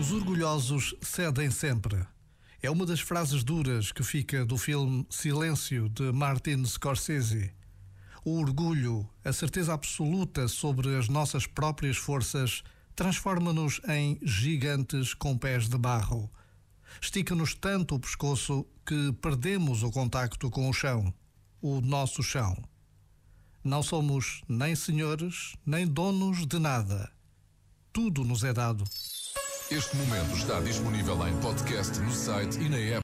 Os orgulhosos cedem sempre. É uma das frases duras que fica do filme Silêncio de Martin Scorsese. O orgulho, a certeza absoluta sobre as nossas próprias forças, transforma-nos em gigantes com pés de barro. Estica-nos tanto o pescoço que perdemos o contacto com o chão, o nosso chão. Não somos nem senhores, nem donos de nada. Tudo nos é dado. Este momento está disponível em podcast no site e na app.